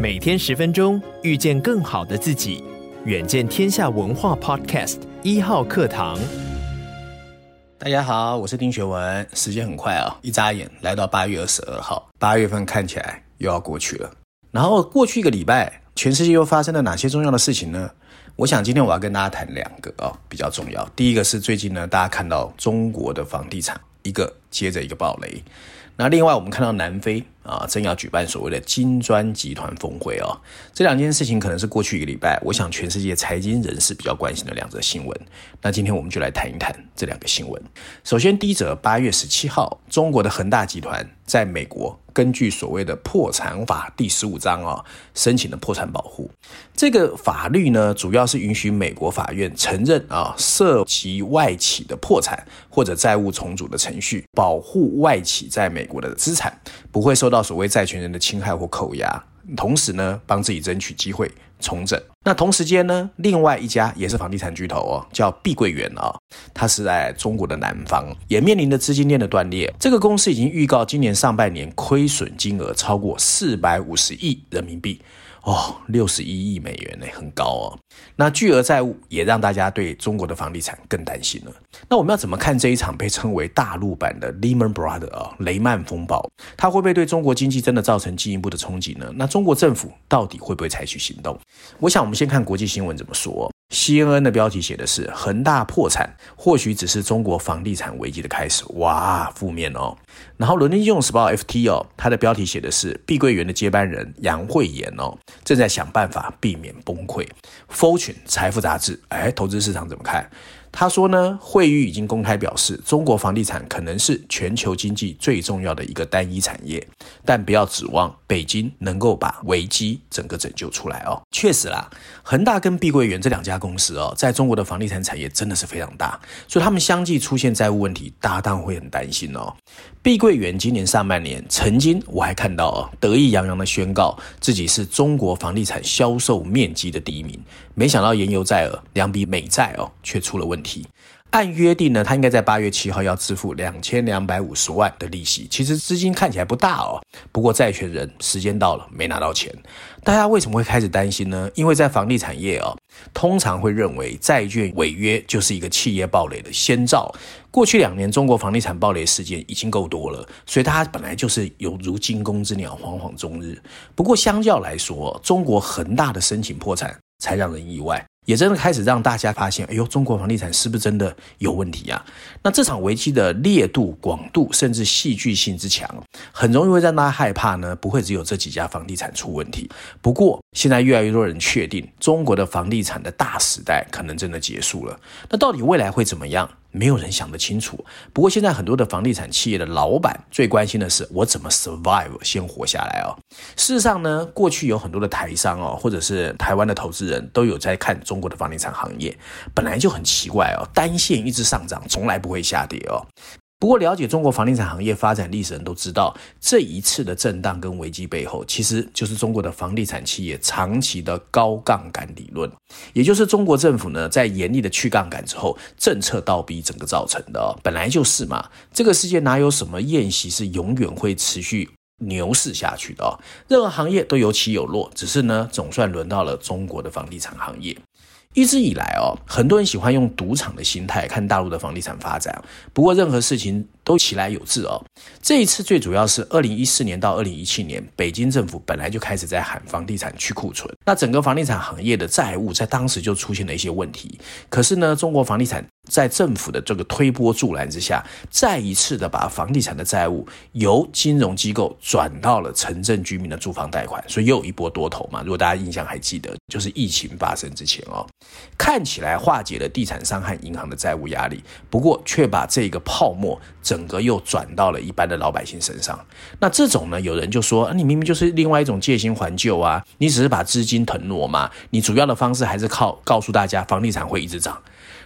每天十分钟，遇见更好的自己。远见天下文化 Podcast 一号课堂。大家好，我是丁学文。时间很快啊，一眨眼来到八月二十二号，八月份看起来又要过去了。然后过去一个礼拜，全世界又发生了哪些重要的事情呢？我想今天我要跟大家谈两个哦，比较重要。第一个是最近呢，大家看到中国的房地产一个接着一个暴雷。那另外我们看到南非啊，正要举办所谓的金砖集团峰会哦，这两件事情可能是过去一个礼拜，我想全世界财经人士比较关心的两则新闻。那今天我们就来谈一谈这两个新闻。首先第一则，八月十七号，中国的恒大集团在美国。根据所谓的破产法第十五章啊，申请的破产保护。这个法律呢，主要是允许美国法院承认啊涉及外企的破产或者债务重组的程序，保护外企在美国的资产不会受到所谓债权人的侵害或扣押。同时呢，帮自己争取机会重整。那同时间呢，另外一家也是房地产巨头哦，叫碧桂园啊，它是在中国的南方，也面临着资金链的断裂。这个公司已经预告今年上半年亏损金额超过四百五十亿人民币。哦，六十一亿美元呢，很高哦。那巨额债务也让大家对中国的房地产更担心了。那我们要怎么看这一场被称为大陆版的 Lehman Brothers 啊，雷曼风暴？它会不会对中国经济真的造成进一步的冲击呢？那中国政府到底会不会采取行动？我想我们先看国际新闻怎么说。CNN 的标题写的是恒大破产，或许只是中国房地产危机的开始。哇，负面哦。然后伦敦金融时报 FT 哦，它的标题写的是碧桂园的接班人杨惠妍哦，正在想办法避免崩溃。Fortune 财富杂志，哎，投资市场怎么看？他说呢，惠誉已经公开表示，中国房地产可能是全球经济最重要的一个单一产业，但不要指望北京能够把危机整个拯救出来哦。确实啦，恒大跟碧桂园这两家公司哦，在中国的房地产产业真的是非常大，所以他们相继出现债务问题，大家当会很担心哦。碧桂园今年上半年曾经我还看到哦，得意洋洋的宣告自己是中国房地产销售面积的第一名，没想到言犹在耳，两笔美债哦却出了问题。按约定呢，他应该在八月七号要支付两千两百五十万的利息。其实资金看起来不大哦，不过债权人时间到了没拿到钱。大家为什么会开始担心呢？因为在房地产业哦，通常会认为债券违约就是一个企业暴雷的先兆。过去两年中国房地产暴雷事件已经够多了，所以它本来就是犹如惊弓之鸟，惶惶终日。不过相较来说，中国恒大的申请破产才让人意外。也真的开始让大家发现，哎呦，中国房地产是不是真的有问题啊？那这场危机的烈度、广度，甚至戏剧性之强，很容易会让大家害怕呢。不会只有这几家房地产出问题。不过，现在越来越多人确定，中国的房地产的大时代可能真的结束了。那到底未来会怎么样？没有人想得清楚。不过现在很多的房地产企业的老板最关心的是我怎么 survive 先活下来哦。事实上呢，过去有很多的台商哦，或者是台湾的投资人都有在看中国的房地产行业，本来就很奇怪哦，单线一直上涨，从来不会下跌哦。不过，了解中国房地产行业发展历史的人都知道，这一次的震荡跟危机背后，其实就是中国的房地产企业长期的高杠杆理论，也就是中国政府呢在严厉的去杠杆之后，政策倒逼整个造成的。本来就是嘛，这个世界哪有什么宴席是永远会持续牛市下去的？任何行业都有起有落，只是呢，总算轮到了中国的房地产行业。一直以来哦，很多人喜欢用赌场的心态看大陆的房地产发展。不过任何事情都起来有自哦。这一次最主要是二零一四年到二零一七年，北京政府本来就开始在喊房地产去库存，那整个房地产行业的债务在当时就出现了一些问题。可是呢，中国房地产在政府的这个推波助澜之下，再一次的把房地产的债务由金融机构转到了城镇居民的住房贷款，所以又一波多头嘛。如果大家印象还记得，就是疫情发生之前哦。看起来化解了地产商和银行的债务压力，不过却把这个泡沫整整个又转到了一般的老百姓身上。那这种呢，有人就说，你明明就是另外一种借新还旧啊，你只是把资金腾挪嘛，你主要的方式还是靠告诉大家房地产会一直涨。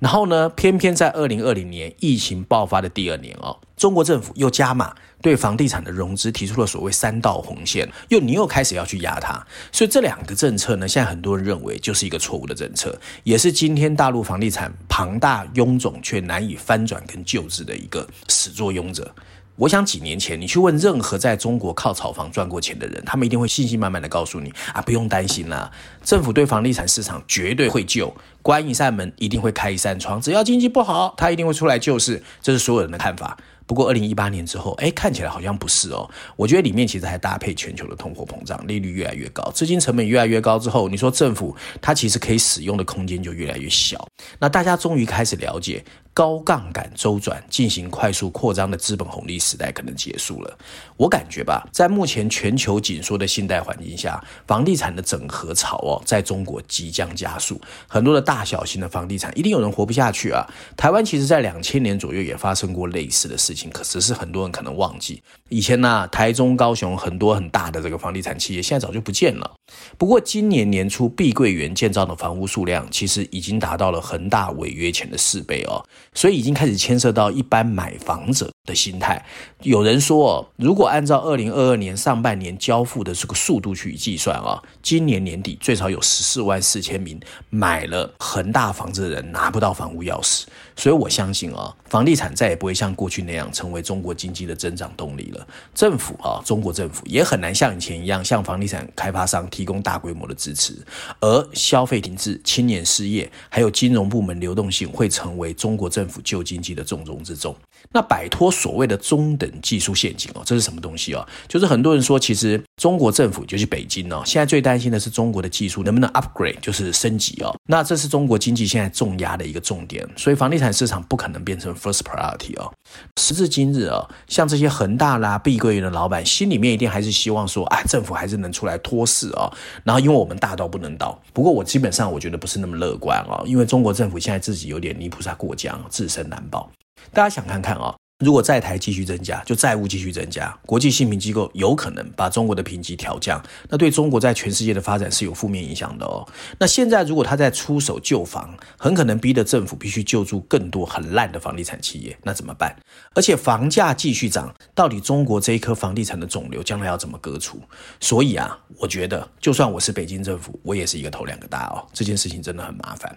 然后呢，偏偏在二零二零年疫情爆发的第二年哦，中国政府又加码对房地产的融资提出了所谓三道红线，又你又开始要去压它，所以这两个政策呢，现在很多人认为就是一个错误的政策，也是今天大陆房地产庞大臃肿却难以翻转跟救治的一个始作俑者。我想几年前你去问任何在中国靠炒房赚过钱的人，他们一定会信心满满的告诉你啊，不用担心啦，政府对房地产市场绝对会救，关一扇门一定会开一扇窗，只要经济不好，他一定会出来救市，这是所有人的看法。不过，二零一八年之后，哎，看起来好像不是哦。我觉得里面其实还搭配全球的通货膨胀，利率越来越高，资金成本越来越高之后，你说政府它其实可以使用的空间就越来越小。那大家终于开始了解，高杠杆周转进行快速扩张的资本红利时代可能结束了。我感觉吧，在目前全球紧缩的信贷环境下，房地产的整合潮哦，在中国即将加速。很多的大小型的房地产一定有人活不下去啊。台湾其实在两千年左右也发生过类似的事情。可只是很多人可能忘记，以前呢、台中、高雄很多很大的这个房地产企业，现在早就不见了。不过今年年初，碧桂园建造的房屋数量其实已经达到了恒大违约前的四倍哦，所以已经开始牵涉到一般买房者的心态。有人说，如果按照二零二二年上半年交付的这个速度去计算啊，今年年底最少有十四万四千名买了恒大房子的人拿不到房屋钥匙。所以我相信啊，房地产再也不会像过去那样成为中国经济的增长动力了。政府啊，中国政府也很难像以前一样向房地产开发商提供大规模的支持，而消费停滞、青年失业，还有金融部门流动性会成为中国政府救经济的重中之重。那摆脱所谓的中等技术陷阱哦，这是什么东西哦？就是很多人说，其实中国政府就是北京哦，现在最担心的是中国的技术能不能 upgrade，就是升级哦。那这是中国经济现在重压的一个重点，所以房地产市场不可能变成 first priority 哦。时至今日哦，像这些恒大啦、碧桂园的老板，心里面一定还是希望说，啊，政府还是能出来托市哦。然后因为我们大到不能倒，不过我基本上我觉得不是那么乐观哦，因为中国政府现在自己有点泥菩萨过江，自身难保。大家想看看哦，如果债台继续增加，就债务继续增加，国际信评机构有可能把中国的评级调降，那对中国在全世界的发展是有负面影响的哦。那现在如果他在出手救房，很可能逼得政府必须救助更多很烂的房地产企业，那怎么办？而且房价继续涨，到底中国这一颗房地产的肿瘤将来要怎么割除？所以啊，我觉得就算我是北京政府，我也是一个头两个大哦。这件事情真的很麻烦。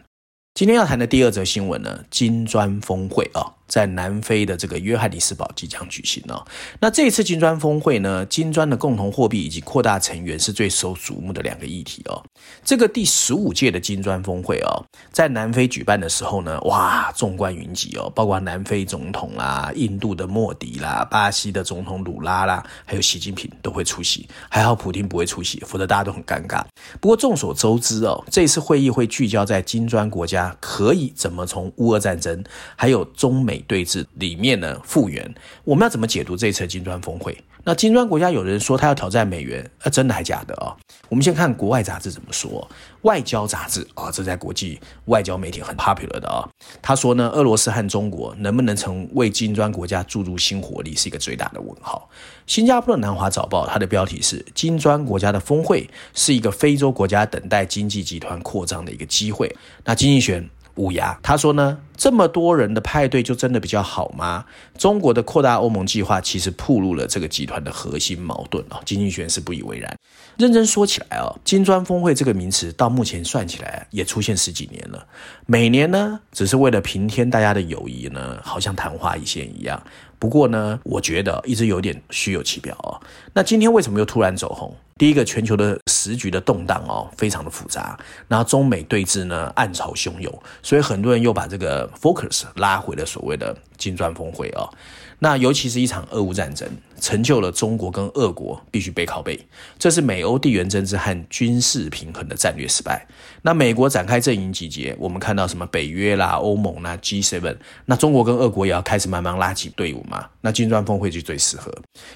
今天要谈的第二则新闻呢，金砖峰会啊。在南非的这个约翰尼斯堡即将举行哦。那这次金砖峰会呢，金砖的共同货币以及扩大成员是最受瞩目的两个议题哦。这个第十五届的金砖峰会哦，在南非举办的时候呢，哇，众观云集哦，包括南非总统啦、印度的莫迪啦、巴西的总统鲁拉啦，还有习近平都会出席。还好普丁不会出席，否则大家都很尴尬。不过众所周知哦，这次会议会聚焦在金砖国家可以怎么从乌俄战争还有中美美。对峙里面呢，复原，我们要怎么解读这一次金砖峰会？那金砖国家有人说他要挑战美元，啊，真的还假的啊、我们先看国外杂志怎么说。外交杂志啊、哦，这在国际外交媒体很 popular 的啊、他说呢，俄罗斯和中国能不能成为金砖国家注入新活力，是一个最大的问号。新加坡的南华早报，它的标题是“金砖国家的峰会是一个非洲国家等待经济集团扩张的一个机会”。那经济学乌鸦他说呢，这么多人的派对就真的比较好吗？中国的扩大欧盟计划其实暴露了这个集团的核心矛盾啊。经济学人是不以为然。认真说起来哦，金砖峰会这个名词到目前算起来也出现十几年了，每年呢只是为了平添大家的友谊呢，好像昙花一现一样。不过呢，我觉得一直有点虚有其表哦。那今天为什么又突然走红？第一个，全球的时局的动荡哦，非常的复杂。然后中美对峙呢，暗潮汹涌，所以很多人又把这个 focus 拉回了所谓的金砖峰会哦。那尤其是一场俄乌战争，成就了中国跟俄国必须背靠背，这是美欧地缘政治和军事平衡的战略失败。那美国展开阵营集结，我们看到什么北约啦、欧盟啦、G7，那中国跟俄国也要开始慢慢拉起队伍嘛。那金砖峰会就最适合。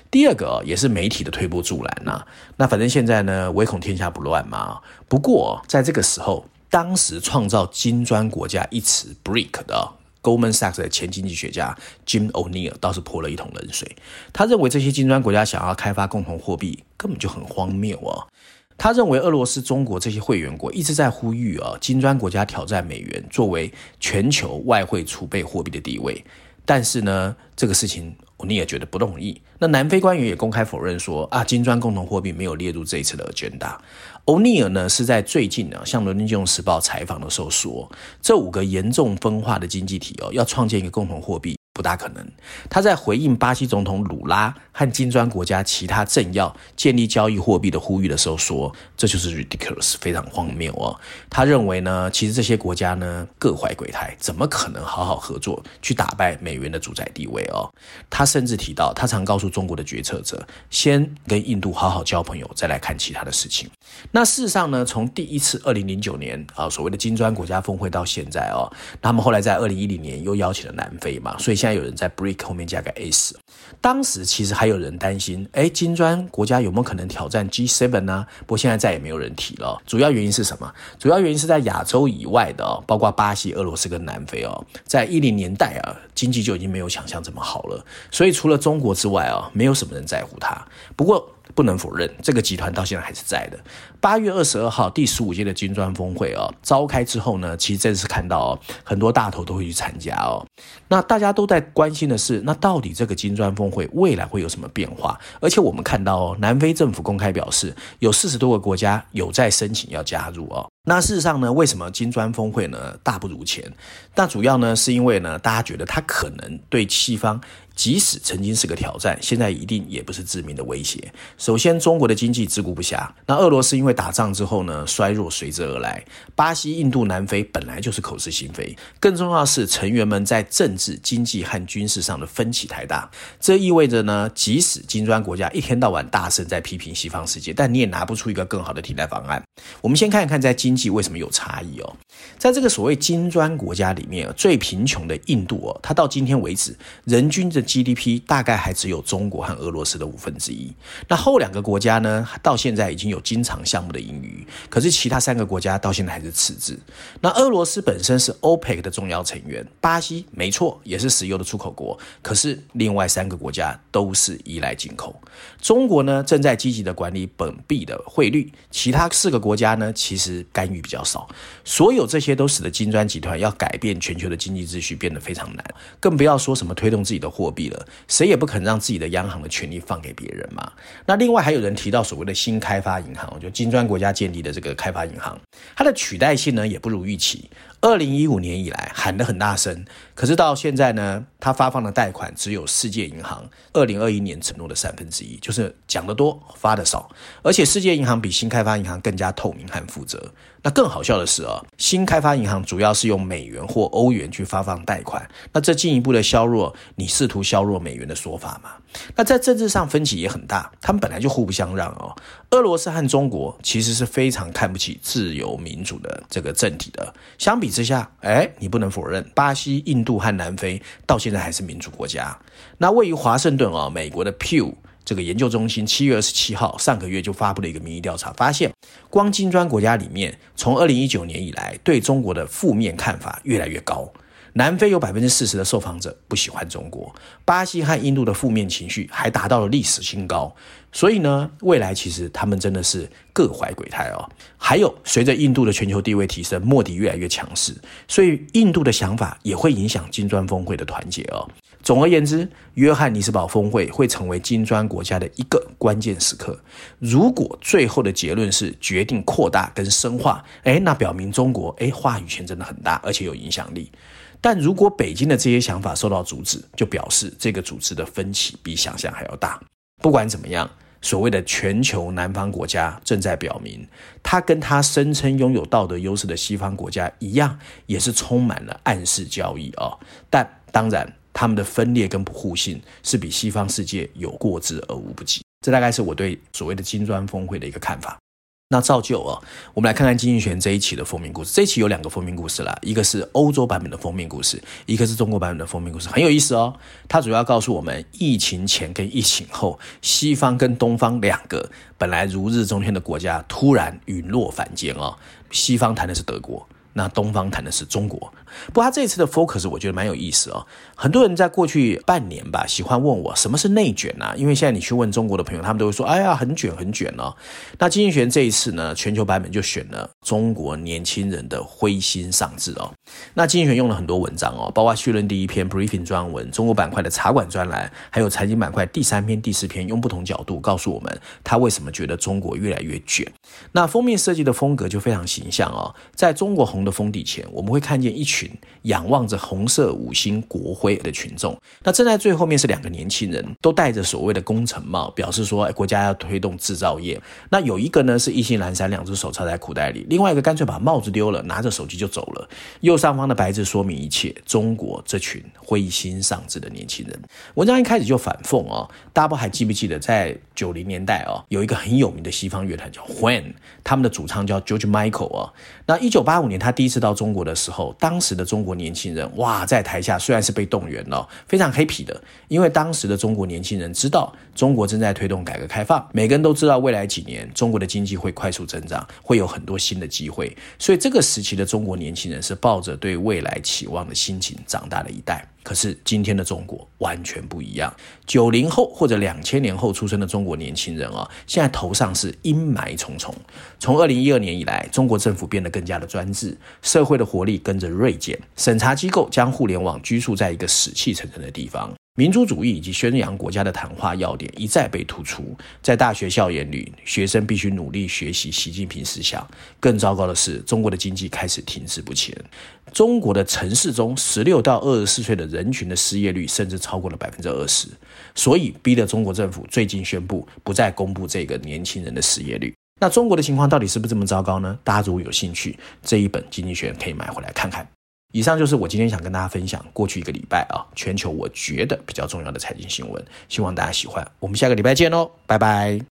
第二个也是媒体的推波助澜呐。那反正现在呢，唯恐天下不乱嘛。不过在这个时候，当时创造金砖国家一词 BRIC 的。Goldman Sachs 的前经济学家 Jim O'Neill 倒是泼了一桶冷水。他认为这些金砖国家想要开发共同货币，根本就很荒谬啊。他认为俄罗斯、中国这些会员国一直在呼吁啊，金砖国家挑战美元作为全球外汇储备货币的地位，但是呢，这个事情。欧尼尔觉得不容易。那南非官员也公开否认说啊，金砖共同货币没有列入这一次的 agenda。欧尼尔呢是在最近呢向《伦敦金融时报》采访的时候说，这五个严重分化的经济体哦，要创建一个共同货币。不大可能。他在回应巴西总统鲁拉和金砖国家其他政要建立交易货币的呼吁的时候说：“这就是 ridiculous，非常荒谬哦。”他认为呢，其实这些国家呢各怀鬼胎，怎么可能好好合作去打败美元的主宰地位哦？他甚至提到，他常告诉中国的决策者，先跟印度好好交朋友，再来看其他的事情。那事实上呢，从第一次二零零九年啊所谓的金砖国家峰会到现在哦，他们后来在二零一零年又邀请了南非嘛，所以。现在有人在 BRIC 后面加个 S，当时其实还有人担心，哎，金砖国家有没有可能挑战 G7 呢？不过现在再也没有人提了。主要原因是什么？主要原因是在亚洲以外的，包括巴西、俄罗斯跟南非哦，在一零年代啊，经济就已经没有想象这么好了。所以除了中国之外啊，没有什么人在乎它。不过。不能否认，这个集团到现在还是在的。八月二十二号，第十五届的金砖峰会哦，召开之后呢，其实这次看到哦，很多大头都会去参加哦。那大家都在关心的是，那到底这个金砖峰会未来会有什么变化？而且我们看到哦，南非政府公开表示，有四十多个国家有在申请要加入哦。那事实上呢，为什么金砖峰会呢大不如前？那主要呢是因为呢，大家觉得它可能对西方。即使曾经是个挑战，现在一定也不是致命的威胁。首先，中国的经济自顾不暇，那俄罗斯因为打仗之后呢，衰弱随之而来。巴西、印度、南非本来就是口是心非，更重要的是成员们在政治、经济和军事上的分歧太大。这意味着呢，即使金砖国家一天到晚大声在批评西方世界，但你也拿不出一个更好的替代方案。我们先看一看在经济为什么有差异哦。在这个所谓金砖国家里面，最贫穷的印度哦，它到今天为止人均的 GDP 大概还只有中国和俄罗斯的五分之一。那后两个国家呢，到现在已经有经常项目的盈余，可是其他三个国家到现在还是赤字。那俄罗斯本身是 OPEC 的重要成员，巴西没错也是石油的出口国，可是另外三个国家都是依赖进口。中国呢，正在积极的管理本币的汇率，其他四个国家呢，其实干预比较少。所有这些都使得金砖集团要改变全球的经济秩序变得非常难，更不要说什么推动自己的货币了。谁也不肯让自己的央行的权利放给别人嘛。那另外还有人提到所谓的新开发银行，就金砖国家建立的这个开发银行，它的取代性呢也不如预期。二零一五年以来喊得很大声，可是到现在呢，他发放的贷款只有世界银行二零二一年承诺的三分之一，就是讲得多发得少。而且世界银行比新开发银行更加透明和负责。那更好笑的是啊，新开发银行主要是用美元或欧元去发放贷款，那这进一步的削弱你试图削弱美元的说法嘛。那在政治上分歧也很大，他们本来就互不相让哦。俄罗斯和中国其实是非常看不起自由民主的这个政体的。相比之下，哎，你不能否认，巴西、印度和南非到现在还是民主国家。那位于华盛顿啊，美国的 Pew。这个研究中心七月二十七号上个月就发布了一个民意调查，发现光金砖国家里面，从二零一九年以来对中国的负面看法越来越高。南非有百分之四十的受访者不喜欢中国，巴西和印度的负面情绪还达到了历史新高。所以呢，未来其实他们真的是各怀鬼胎哦。还有，随着印度的全球地位提升，莫迪越来越强势，所以印度的想法也会影响金砖峰会的团结哦。总而言之，约翰尼斯堡峰会会成为金砖国家的一个关键时刻。如果最后的结论是决定扩大跟深化，诶，那表明中国诶话语权真的很大，而且有影响力。但如果北京的这些想法受到阻止，就表示这个组织的分歧比想象还要大。不管怎么样，所谓的全球南方国家正在表明，他跟他声称拥有道德优势的西方国家一样，也是充满了暗示交易哦。但当然。他们的分裂跟不互信是比西方世界有过之而无不及，这大概是我对所谓的金砖峰会的一个看法。那照旧哦，我们来看看《经济学》这一期的封面故事。这一期有两个封面故事啦，一个是欧洲版本的封面故事，一个是中国版本的封面故事，很有意思哦。它主要告诉我们，疫情前跟疫情后，西方跟东方两个本来如日中天的国家突然陨落凡间哦。西方谈的是德国。那东方谈的是中国。不过他这次的 focus 我觉得蛮有意思哦。很多人在过去半年吧，喜欢问我什么是内卷啊？因为现在你去问中国的朋友，他们都会说：“哎呀，很卷，很卷哦。”那经济学这一次呢，全球版本就选了中国年轻人的灰心丧志哦。那经济学用了很多文章哦，包括序论第一篇 briefing 专文、中国板块的茶馆专栏，还有财经板块第三篇、第四篇，用不同角度告诉我们他为什么觉得中国越来越卷。那封面设计的风格就非常形象哦，在中国红的封底前，我们会看见一群仰望着红色五星国徽的群众。那站在最后面是两个年轻人，都戴着所谓的工程帽，表示说国家要推动制造业。那有一个呢是一心阑珊，两只手插在裤袋里；另外一个干脆把帽子丢了，拿着手机就走了。右上方的白字说明一切：中国这群灰心丧志的年轻人。文章一开始就反讽哦，大家不还记不记得在九零年代哦，有一个很有名的西方乐团叫 When，他们的主唱叫 George Michael 哦。那一九八五年他第一次到中国的时候，当时的中国年轻人哇，在台下虽然是被动员了，非常 happy 的，因为当时的中国年轻人知道中国正在推动改革开放，每个人都知道未来几年中国的经济会快速增长，会有很多新的机会，所以这个时期的中国年轻人是抱着对未来期望的心情长大的一代。可是今天的中国完全不一样，九零后或者两千年后出生的中国年轻人啊，现在头上是阴霾重重。从二零一二年以来，中国政府变得更加的专制，社会的活力跟着锐减，审查机构将互联网拘束在一个死气沉沉的地方。民族主义以及宣扬国家的谈话要点一再被突出，在大学校园里，学生必须努力学习习近平思想。更糟糕的是，中国的经济开始停滞不前。中国的城市中，十六到二十四岁的人群的失业率甚至超过了百分之二十，所以逼得中国政府最近宣布不再公布这个年轻人的失业率。那中国的情况到底是不是这么糟糕呢？大家如果有兴趣，这一本《经济学人》可以买回来看看。以上就是我今天想跟大家分享过去一个礼拜啊，全球我觉得比较重要的财经新闻，希望大家喜欢。我们下个礼拜见喽，拜拜。